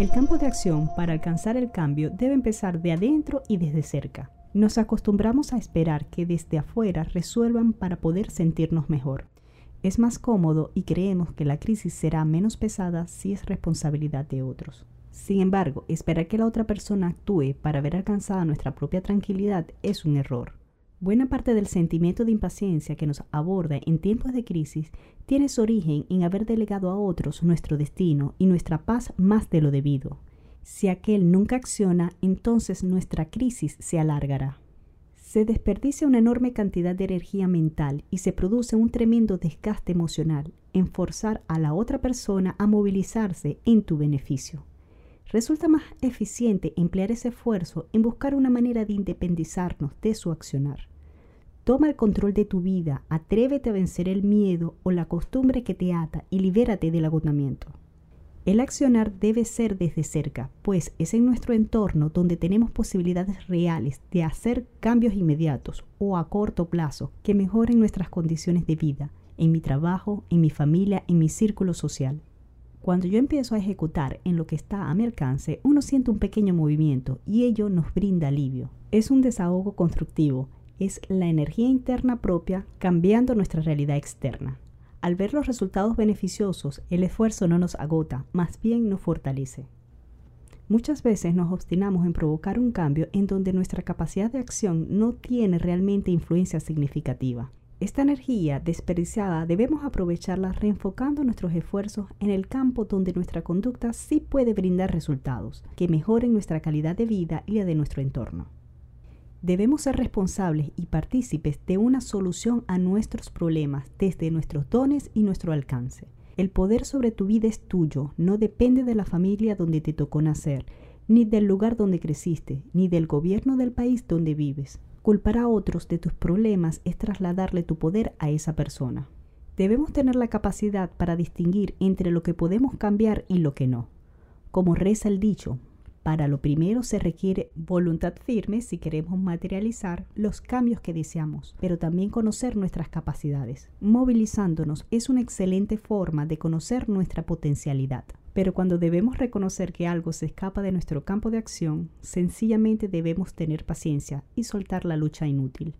El campo de acción para alcanzar el cambio debe empezar de adentro y desde cerca. Nos acostumbramos a esperar que desde afuera resuelvan para poder sentirnos mejor. Es más cómodo y creemos que la crisis será menos pesada si es responsabilidad de otros. Sin embargo, esperar que la otra persona actúe para ver alcanzada nuestra propia tranquilidad es un error. Buena parte del sentimiento de impaciencia que nos aborda en tiempos de crisis tiene su origen en haber delegado a otros nuestro destino y nuestra paz más de lo debido. Si aquel nunca acciona, entonces nuestra crisis se alargará. Se desperdicia una enorme cantidad de energía mental y se produce un tremendo desgaste emocional en forzar a la otra persona a movilizarse en tu beneficio. Resulta más eficiente emplear ese esfuerzo en buscar una manera de independizarnos de su accionar. Toma el control de tu vida, atrévete a vencer el miedo o la costumbre que te ata y libérate del agotamiento. El accionar debe ser desde cerca, pues es en nuestro entorno donde tenemos posibilidades reales de hacer cambios inmediatos o a corto plazo que mejoren nuestras condiciones de vida, en mi trabajo, en mi familia, en mi círculo social. Cuando yo empiezo a ejecutar en lo que está a mi alcance, uno siente un pequeño movimiento y ello nos brinda alivio. Es un desahogo constructivo, es la energía interna propia cambiando nuestra realidad externa. Al ver los resultados beneficiosos, el esfuerzo no nos agota, más bien nos fortalece. Muchas veces nos obstinamos en provocar un cambio en donde nuestra capacidad de acción no tiene realmente influencia significativa. Esta energía desperdiciada debemos aprovecharla reenfocando nuestros esfuerzos en el campo donde nuestra conducta sí puede brindar resultados que mejoren nuestra calidad de vida y la de nuestro entorno. Debemos ser responsables y partícipes de una solución a nuestros problemas desde nuestros dones y nuestro alcance. El poder sobre tu vida es tuyo, no depende de la familia donde te tocó nacer, ni del lugar donde creciste, ni del gobierno del país donde vives. Culpar a otros de tus problemas es trasladarle tu poder a esa persona. Debemos tener la capacidad para distinguir entre lo que podemos cambiar y lo que no. Como reza el dicho, para lo primero se requiere voluntad firme si queremos materializar los cambios que deseamos, pero también conocer nuestras capacidades. Movilizándonos es una excelente forma de conocer nuestra potencialidad. Pero cuando debemos reconocer que algo se escapa de nuestro campo de acción, sencillamente debemos tener paciencia y soltar la lucha inútil.